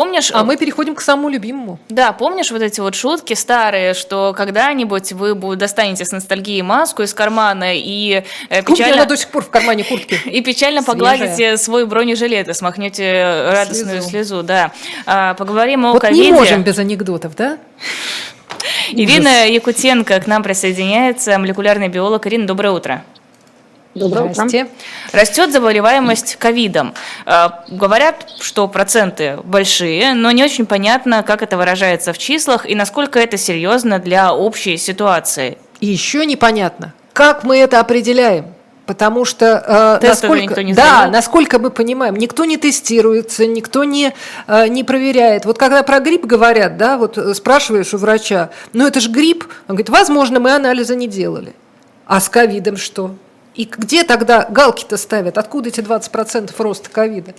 Помнишь? А мы переходим к самому любимому. Да, помнишь вот эти вот шутки старые, что когда-нибудь вы достанете с ностальгией маску из кармана и э, печально... Она до сих пор в кармане куртки. И печально погладите свой бронежилет и смахнете радостную слезу, да. А, поговорим о вот ковиде. не можем без анекдотов, да? Ирина Якутенко к нам присоединяется, молекулярный биолог. Ирина, доброе утро. Доброе утро. Растет заболеваемость ковидом. А, говорят, что проценты большие, но не очень понятно, как это выражается в числах и насколько это серьезно для общей ситуации. Еще непонятно, как мы это определяем. Потому что э, насколько, никто не да, насколько мы понимаем, никто не тестируется, никто не, э, не проверяет. Вот когда про грипп говорят, да, вот э, спрашиваешь у врача, ну это же грипп, он говорит, возможно, мы анализа не делали. А с ковидом что? И где тогда галки-то ставят? Откуда эти 20% роста ковида?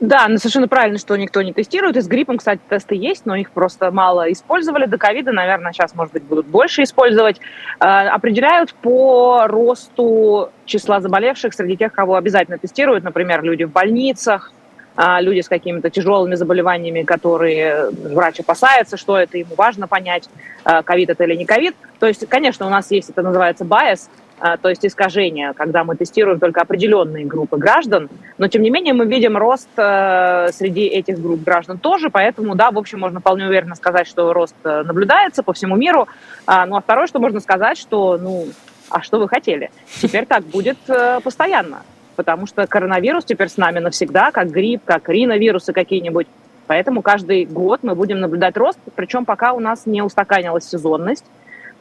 Да, ну совершенно правильно, что никто не тестирует. И с гриппом, кстати, тесты есть, но их просто мало использовали. До ковида, наверное, сейчас, может быть, будут больше использовать. Э, определяют по росту числа заболевших среди тех, кого обязательно тестируют. Например, люди в больницах, э, люди с какими-то тяжелыми заболеваниями, которые врач опасается, что это, ему важно понять, э, ковид это или не ковид. То есть, конечно, у нас есть, это называется а, то есть искажения, когда мы тестируем только определенные группы граждан, но тем не менее мы видим рост э, среди этих групп граждан тоже, поэтому, да, в общем, можно вполне уверенно сказать, что рост э, наблюдается по всему миру. А, ну а второе, что можно сказать, что, ну, а что вы хотели? Теперь так будет э, постоянно, потому что коронавирус теперь с нами навсегда, как грипп, как риновирусы какие-нибудь. Поэтому каждый год мы будем наблюдать рост, причем пока у нас не устаканилась сезонность.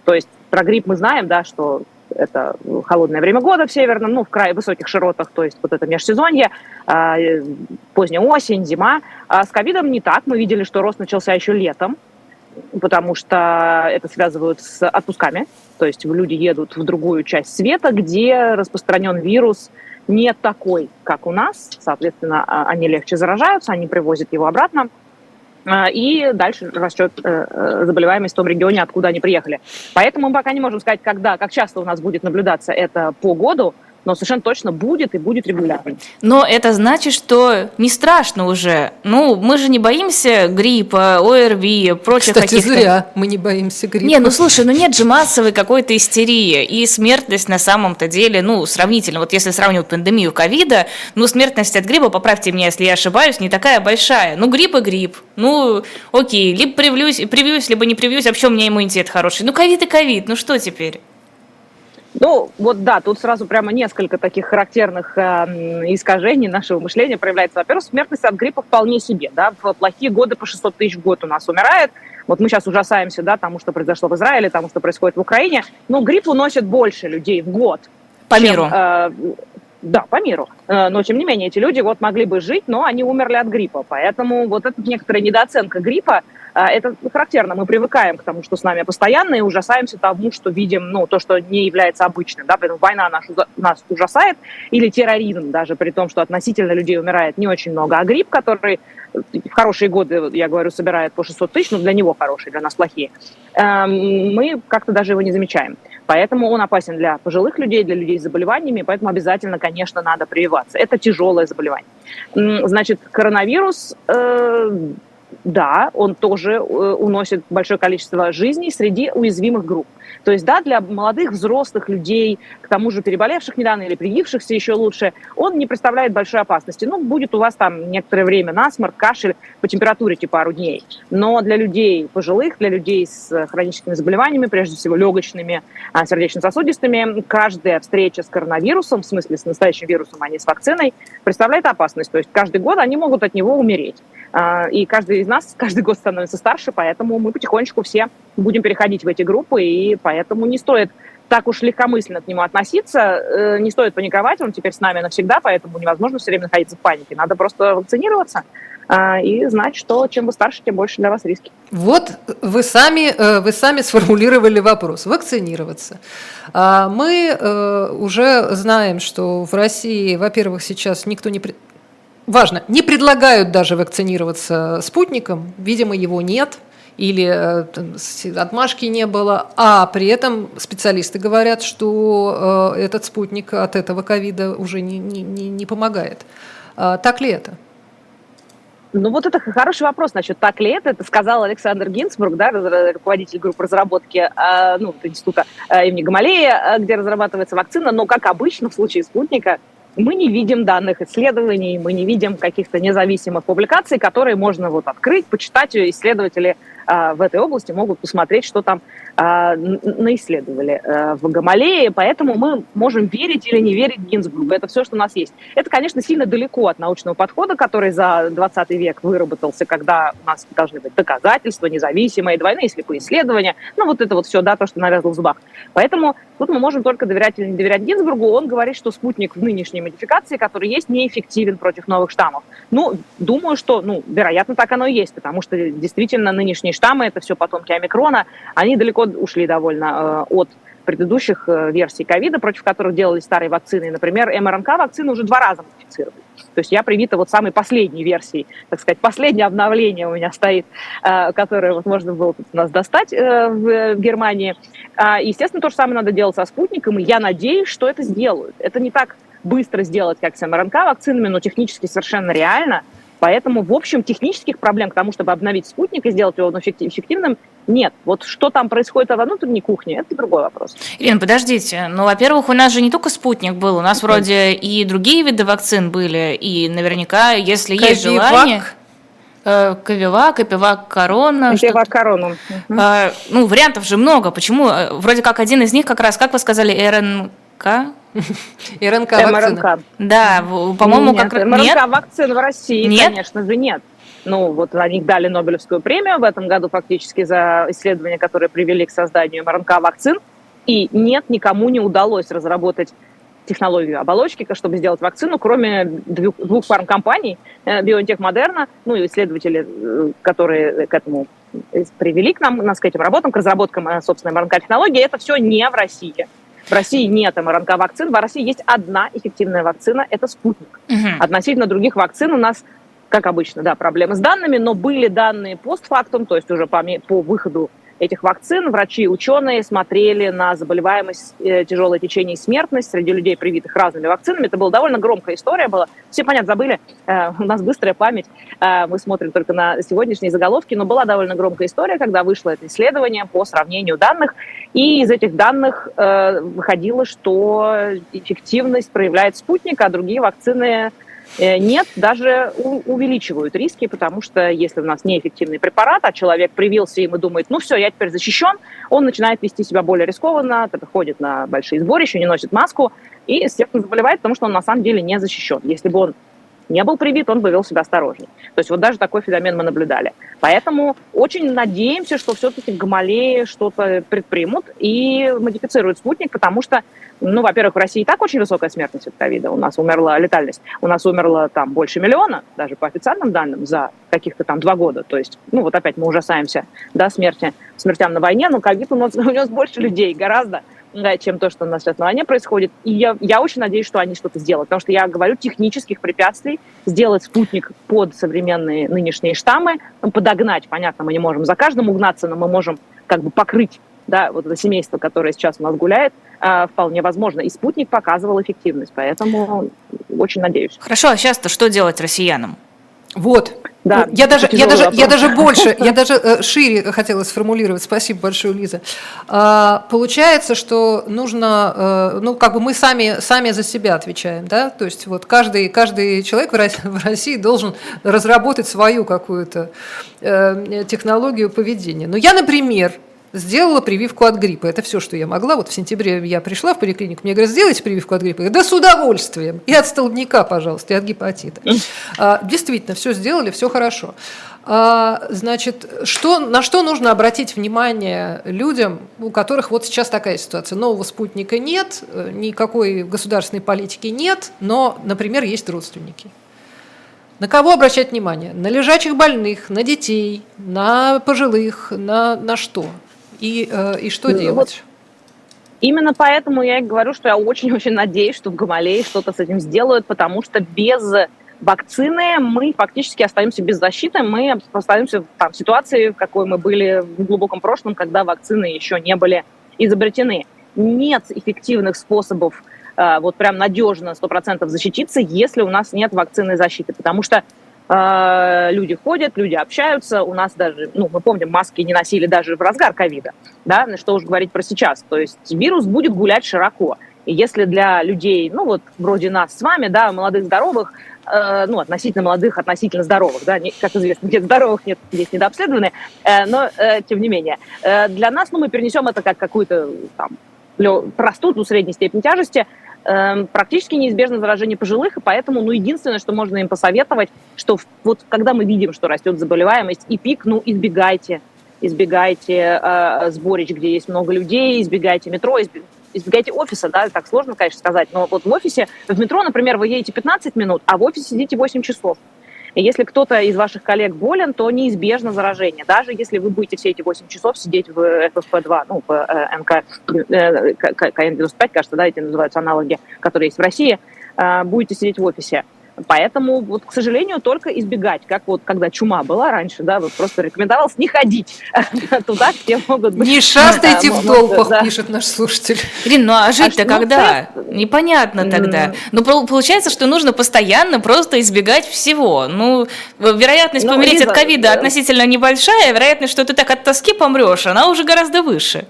То есть про грипп мы знаем, да, что это холодное время года в северном, ну, в крае высоких широтах, то есть вот это межсезонье, а, поздняя осень, зима. А с ковидом не так. Мы видели, что рост начался еще летом, потому что это связывают с отпусками. То есть люди едут в другую часть света, где распространен вирус не такой, как у нас. Соответственно, а, они легче заражаются, они привозят его обратно. А, и дальше растет э, э, заболеваемость в том регионе, откуда они приехали. Поэтому мы пока не можем сказать, когда, как часто у нас будет наблюдаться это по году, но совершенно точно будет и будет регулярно. Но это значит, что не страшно уже. Ну, мы же не боимся гриппа, ОРВИ, прочих Кстати, каких-то... зря мы не боимся гриппа. Не, ну слушай, ну нет же массовой какой-то истерии. И смертность на самом-то деле, ну, сравнительно, вот если сравнивать пандемию ковида, ну, смертность от гриппа, поправьте меня, если я ошибаюсь, не такая большая. Ну, грипп и грипп. Ну, окей, либо привлюсь, привьюсь, либо не привьюсь, а почему у меня иммунитет хороший? Ну, ковид и ковид, ну что теперь? Ну, вот да, тут сразу прямо несколько таких характерных э, искажений нашего мышления проявляется. Во-первых, смертность от гриппа вполне себе, да, в плохие годы по 600 тысяч в год у нас умирает. Вот мы сейчас ужасаемся, да, тому, что произошло в Израиле, тому, что происходит в Украине. Но грипп уносит больше людей в год. По чем, миру. Э, да, по миру. Э, но, тем не менее, эти люди вот могли бы жить, но они умерли от гриппа. Поэтому вот эта некоторая недооценка гриппа, это характерно. Мы привыкаем к тому, что с нами постоянно, и ужасаемся тому, что видим, ну, то, что не является обычным. Да? Поэтому война нас, нас ужасает, или терроризм, даже при том, что относительно людей умирает не очень много. А грипп, который в хорошие годы, я говорю, собирает по 600 тысяч, но для него хорошие, для нас плохие, эм, мы как-то даже его не замечаем. Поэтому он опасен для пожилых людей, для людей с заболеваниями, поэтому обязательно, конечно, надо прививаться. Это тяжелое заболевание. Значит, коронавирус э, да, он тоже э, уносит большое количество жизней среди уязвимых групп. То есть, да, для молодых, взрослых людей, к тому же переболевших недавно или привившихся еще лучше, он не представляет большой опасности. Ну, будет у вас там некоторое время насморк, кашель по температуре типа пару дней. Но для людей пожилых, для людей с хроническими заболеваниями, прежде всего легочными, а, сердечно-сосудистыми, каждая встреча с коронавирусом, в смысле с настоящим вирусом, а не с вакциной, представляет опасность. То есть каждый год они могут от него умереть. А, и каждый из нас каждый год становится старше, поэтому мы потихонечку все будем переходить в эти группы, и поэтому не стоит так уж легкомысленно к нему относиться, э, не стоит паниковать, он теперь с нами навсегда, поэтому невозможно все время находиться в панике. Надо просто вакцинироваться а, и знать, что чем вы старше, тем больше для вас риски. Вот вы сами, э, вы сами сформулировали вопрос. Вакцинироваться. А, мы э, уже знаем, что в России, во-первых, сейчас никто не важно, не предлагают даже вакцинироваться спутником, видимо, его нет, или э, отмашки не было, а при этом специалисты говорят, что э, этот спутник от этого ковида уже не, не, не помогает. А так ли это? Ну вот это хороший вопрос насчет так ли это. Это сказал Александр Гинцбург, да, руководитель группы разработки э, ну, института э, имени Гамалея, где разрабатывается вакцина. Но, как обычно в случае спутника, мы не видим данных исследований, мы не видим каких-то независимых публикаций, которые можно вот открыть, почитать. Исследователи э, в этой области могут посмотреть, что там э, наисследовали э, в Гамалее. Поэтому мы можем верить или не верить Гинзбургу. Это все, что у нас есть. Это, конечно, сильно далеко от научного подхода, который за 20 век выработался, когда у нас должны быть доказательства, независимые, двойные слепые исследования. Ну, вот это вот все, да, то, что навязано в зубах. Поэтому тут мы можем только доверять или не доверять Гинзбургу. Он говорит, что спутник в нынешней модификации, который есть, неэффективен против новых штаммов. Ну, думаю, что, ну, вероятно, так оно и есть, потому что действительно нынешние штаммы, это все потомки омикрона, они далеко ушли довольно э, от предыдущих э, версий ковида, против которых делались старые вакцины. Например, МРНК-вакцины уже два раза модифицировали. То есть я привита вот самой последней версии, так сказать, последнее обновление у меня стоит, э, которое вот можно было у нас достать в Германии. А, естественно, то же самое надо делать со спутником, и я надеюсь, что это сделают. Это не так быстро сделать, как с МРНК-вакцинами, но технически совершенно реально. Поэтому, в общем, технических проблем к тому, чтобы обновить спутник и сделать его эффективным, нет. Вот что там происходит во внутренней кухне, это другой вопрос. Ирина, подождите. Ну, во-первых, у нас же не только спутник был, у нас вроде и другие виды вакцин были, и наверняка, если Ковивак. есть желание... Э, Ковивак, Копивак, Корона. Ковивак, Корона. А, ну, вариантов же много. Почему? Э, вроде как один из них как раз, как вы сказали, РНК? РНК вакцина. Да, по-моему, как раз... РНК вакцин в России, нет? конечно же, нет. Ну, вот они дали Нобелевскую премию в этом году фактически за исследования, которые привели к созданию МРНК-вакцин. И нет, никому не удалось разработать технологию оболочки, чтобы сделать вакцину, кроме двух, двух фармкомпаний, э, BioNTech, Moderna, ну и исследователи, э, которые к этому привели к нам, нас к этим работам, к разработкам э, собственной МРНК-технологии, это все не в России. В России нет МРНК-вакцин, в России есть одна эффективная вакцина, это спутник. Угу. Относительно других вакцин у нас, как обычно, да, проблемы с данными, но были данные постфактум, то есть уже по, по выходу этих вакцин. Врачи и ученые смотрели на заболеваемость, э, тяжелое течение и смертность среди людей, привитых разными вакцинами. Это была довольно громкая история была. Все, понятно, забыли, э, у нас быстрая память, э, мы смотрим только на сегодняшние заголовки, но была довольно громкая история, когда вышло это исследование по сравнению данных, и из этих данных выходило, что эффективность проявляет спутник, а другие вакцины нет, даже увеличивают риски, потому что если у нас неэффективный препарат, а человек привился и думает, ну все, я теперь защищен, он начинает вести себя более рискованно, ходит на большие сборища, не носит маску и, естественно, заболевает, потому что он на самом деле не защищен. Если бы он не был привит, он бы вел себя осторожнее. То есть вот даже такой феномен мы наблюдали. Поэтому очень надеемся, что все-таки в Гамалее что-то предпримут и модифицируют спутник, потому что ну, во-первых, в России и так очень высокая смертность от ковида. У нас умерла летальность. У нас умерло там больше миллиона, даже по официальным данным, за каких-то там два года. То есть, ну, вот опять мы ужасаемся, да, смерти, смертям на войне, но ковид у нас унес больше людей гораздо, чем то, что у нас сейчас на войне происходит. И я, я очень надеюсь, что они что-то сделают, потому что я говорю, технических препятствий сделать спутник под современные нынешние штаммы, подогнать, понятно, мы не можем за каждым угнаться, но мы можем как бы покрыть да, вот это семейство, которое сейчас у нас гуляет, а, вполне возможно. И спутник показывал эффективность, поэтому очень надеюсь. Хорошо, а сейчас-то что делать россиянам? Вот. Да, я даже, я даже, я даже больше, я даже э, шире хотела сформулировать. Спасибо большое, Лиза. А, получается, что нужно, э, ну, как бы мы сами, сами за себя отвечаем, да, то есть вот каждый, каждый человек в России должен разработать свою какую-то э, технологию поведения. Но я, например, сделала прививку от гриппа. Это все, что я могла. Вот в сентябре я пришла в поликлинику, мне говорят, сделайте прививку от гриппа. Я говорю, да с удовольствием. И от столбняка, пожалуйста, и от гепатита. А, действительно, все сделали, все хорошо. А, значит, что, на что нужно обратить внимание людям, у которых вот сейчас такая ситуация? Нового спутника нет, никакой государственной политики нет, но, например, есть родственники. На кого обращать внимание? На лежачих больных, на детей, на пожилых, на, на что? И, э, и что ну, делать? Вот. Именно поэтому я и говорю, что я очень-очень надеюсь, что в Гамалее что-то с этим сделают, потому что без вакцины мы фактически остаемся без защиты, мы остаемся там, в ситуации, в какой мы были в глубоком прошлом, когда вакцины еще не были изобретены. Нет эффективных способов э, вот прям надежно 100% защититься, если у нас нет вакцины защиты, потому что люди ходят, люди общаются. У нас даже, ну, мы помним, маски не носили даже в разгар ковида, да, что уж говорить про сейчас. То есть вирус будет гулять широко. И если для людей, ну вот вроде нас с вами, да, молодых, здоровых, э, ну, относительно молодых, относительно здоровых, да, не, как известно, где здоровых нет, здесь недообследованы, э, но, э, тем не менее, для нас, ну, мы перенесем это как какую-то там простуду средней степени тяжести, практически неизбежно заражение пожилых, и поэтому, ну, единственное, что можно им посоветовать, что вот когда мы видим, что растет заболеваемость и пик, ну, избегайте, избегайте э, сборищ, где есть много людей, избегайте метро, избегайте офиса, да, так сложно, конечно, сказать, но вот в офисе, в метро, например, вы едете 15 минут, а в офисе сидите 8 часов. Если кто-то из ваших коллег болен, то неизбежно заражение. Даже если вы будете все эти 8 часов сидеть в ФФП-2, ну, в э, НК, КН-95, кажется, да, эти называются аналоги, которые есть в России, э, будете сидеть в офисе. Поэтому, вот, к сожалению, только избегать, как вот когда чума была раньше, да, вот просто рекомендовалось не ходить туда, где могут быть... Не шастайте в толпах, пишет наш слушатель. Ирина, ну а жить-то когда? Непонятно тогда. Ну, получается, что нужно постоянно просто избегать всего. Ну, вероятность ну, помереть от ковида относительно небольшая, вероятность, что ты так от тоски помрешь, она уже гораздо выше.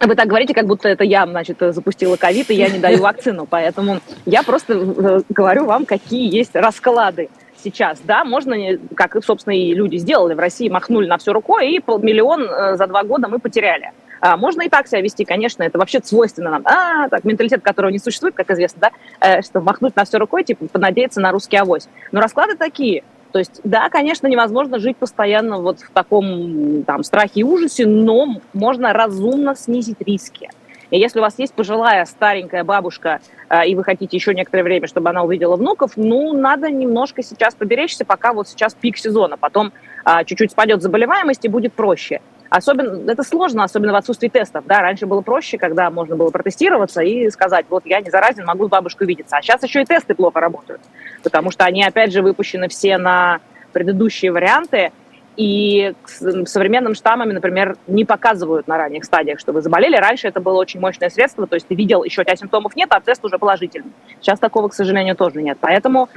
Вы так говорите, как будто это я, значит, запустила ковид, и я не даю вакцину. Поэтому я просто э, говорю вам, какие есть расклады сейчас. Да, можно, как, собственно, и люди сделали в России, махнули на все рукой, и миллион э, за два года мы потеряли. А, можно и так себя вести, конечно, это вообще свойственно нам. А, так, менталитет, которого не существует, как известно, да, э, что махнуть на все рукой, типа, понадеяться на русский авось. Но расклады такие – то есть, да, конечно, невозможно жить постоянно вот в таком там страхе и ужасе, но можно разумно снизить риски. И если у вас есть пожилая старенькая бабушка, э, и вы хотите еще некоторое время, чтобы она увидела внуков, ну, надо немножко сейчас поберечься, пока вот сейчас пик сезона. Потом а, чуть-чуть спадет заболеваемость и будет проще. Особенно, это сложно, особенно в отсутствии тестов. Да? Раньше было проще, когда можно было протестироваться и сказать, вот я не заразен, могу с бабушкой видеться. А сейчас еще и тесты плохо работают, потому что они, опять же, выпущены все на предыдущие варианты, и современным штаммами, например, не показывают на ранних стадиях, что вы заболели. Раньше это было очень мощное средство, то есть ты видел, еще у тебя симптомов нет, а тест уже положительный. Сейчас такого, к сожалению, тоже нет. Поэтому,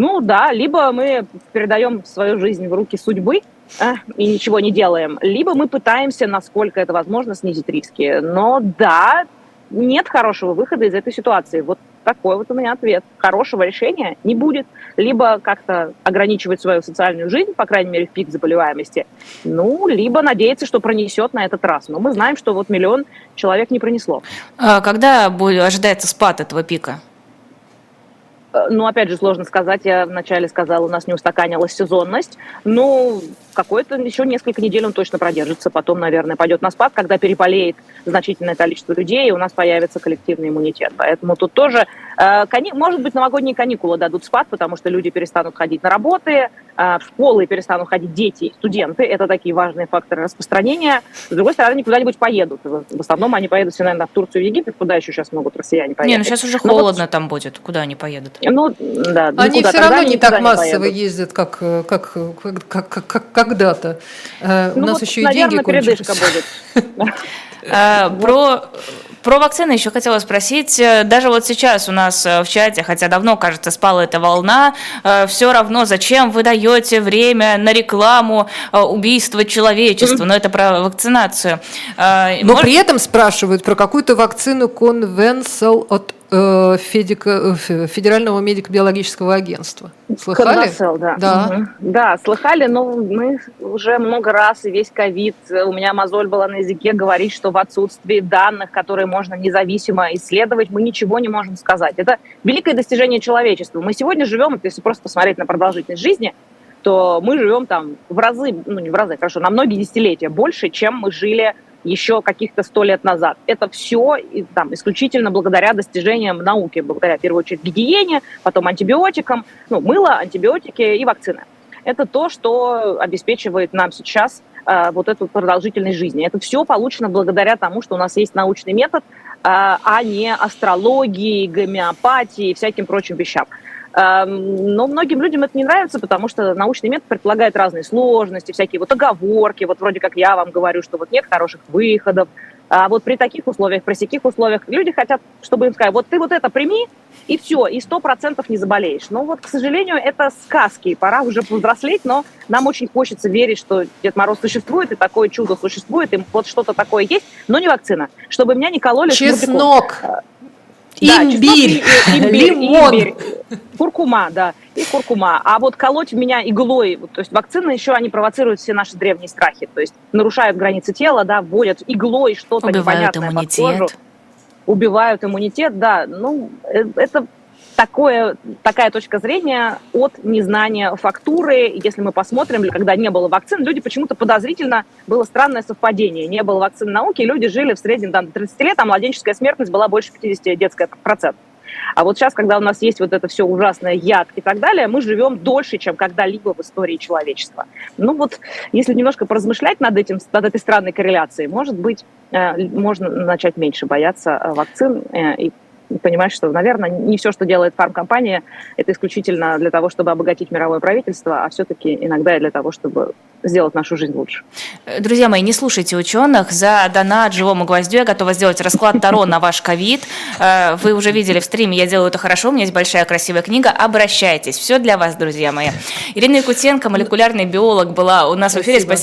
ну да, либо мы передаем свою жизнь в руки судьбы, а, и ничего не делаем. Либо мы пытаемся, насколько это возможно, снизить риски. Но да, нет хорошего выхода из этой ситуации. Вот такой вот у меня ответ. Хорошего решения не будет. Либо как-то ограничивать свою социальную жизнь, по крайней мере, в пик заболеваемости, ну, либо надеяться, что пронесет на этот раз. Но мы знаем, что вот миллион человек не пронесло. А когда ожидается спад этого пика? Ну, опять же, сложно сказать. Я вначале сказала, у нас не устаканилась сезонность. Ну, какое-то еще несколько недель он точно продержится. Потом, наверное, пойдет на спад, когда переболеет значительное количество людей, и у нас появится коллективный иммунитет. Поэтому тут тоже, э, может быть, новогодние каникулы дадут спад, потому что люди перестанут ходить на работы, в школы перестанут ходить дети, студенты. Это такие важные факторы распространения. С другой стороны, они куда-нибудь поедут. В основном они поедут все, наверное, в Турцию и Египет, куда еще сейчас могут россияне поехать. Не, ну сейчас уже холодно вот... там будет. Куда они поедут? Ну, да. Они все равно не так массово не ездят, как, как, как, как, как, когда-то. Э, ну, У нас вот, еще и наверное, деньги передышка будет. Э, про про вакцины еще хотела спросить. Э, даже вот сейчас у нас в чате, хотя давно, кажется, спала эта волна, все равно зачем вы даете время на рекламу убийства человечества? Но это про вакцинацию. Но Может... при этом спрашивают про какую-то вакцину Convencel от Э, Федика, э, Федерального медико-биологического агентства. Слыхали? Конвасел, да. Да. Угу. да, слыхали, но мы уже много раз, и весь ковид, у меня мозоль была на языке говорить, что в отсутствии данных, которые можно независимо исследовать, мы ничего не можем сказать. Это великое достижение человечества. Мы сегодня живем, если просто посмотреть на продолжительность жизни, то мы живем там в разы, ну не в разы, хорошо, на многие десятилетия больше, чем мы жили еще каких-то сто лет назад. Это все там, исключительно благодаря достижениям науки, благодаря, в первую очередь, гигиене, потом антибиотикам, ну, мыло, антибиотики и вакцины. Это то, что обеспечивает нам сейчас э, вот эту продолжительность жизни. Это все получено благодаря тому, что у нас есть научный метод, э, а не астрологии, гомеопатии и всяким прочим вещам. Но многим людям это не нравится, потому что научный метод предполагает разные сложности, всякие вот оговорки, вот вроде как я вам говорю, что вот нет хороших выходов, А вот при таких условиях, при таких условиях люди хотят, чтобы им сказали, вот ты вот это прими, и все, и сто процентов не заболеешь. Но вот, к сожалению, это сказки, пора уже повзрослеть, но нам очень хочется верить, что Дед Мороз существует, и такое чудо существует, и вот что-то такое есть, но не вакцина. Чтобы меня не кололи Чеснок. Шмурдяком. Имбирь, да, чеснок, имбирь, лимон. имбирь, куркума, да, и куркума. А вот колоть меня иглой, то есть вакцины еще, они провоцируют все наши древние страхи, то есть нарушают границы тела, да, вводят иглой что-то Убивают непонятное иммунитет. под кожу, убивают иммунитет, да, ну, э, это такое, такая точка зрения от незнания фактуры. Если мы посмотрим, когда не было вакцин, люди почему-то подозрительно, было странное совпадение. Не было вакцин науки, люди жили в среднем там, до 30 лет, а младенческая смертность была больше 50 детская процентов. А вот сейчас, когда у нас есть вот это все ужасное яд и так далее, мы живем дольше, чем когда-либо в истории человечества. Ну вот, если немножко поразмышлять над этим, над этой странной корреляцией, может быть, э, можно начать меньше бояться э, вакцин э, и понимать, что, наверное, не все, что делает фармкомпания, это исключительно для того, чтобы обогатить мировое правительство, а все-таки иногда и для того, чтобы сделать нашу жизнь лучше. Друзья мои, не слушайте ученых. За донат живому гвоздю я готова сделать расклад Таро на ваш ковид. Э, Вы уже видели в стриме, я делаю это хорошо, у меня есть большая красивая книга. Обращайтесь. Все для вас, друзья мои. Ирина Якутенко, молекулярный биолог, была у нас в эфире. Спасибо. Спасибо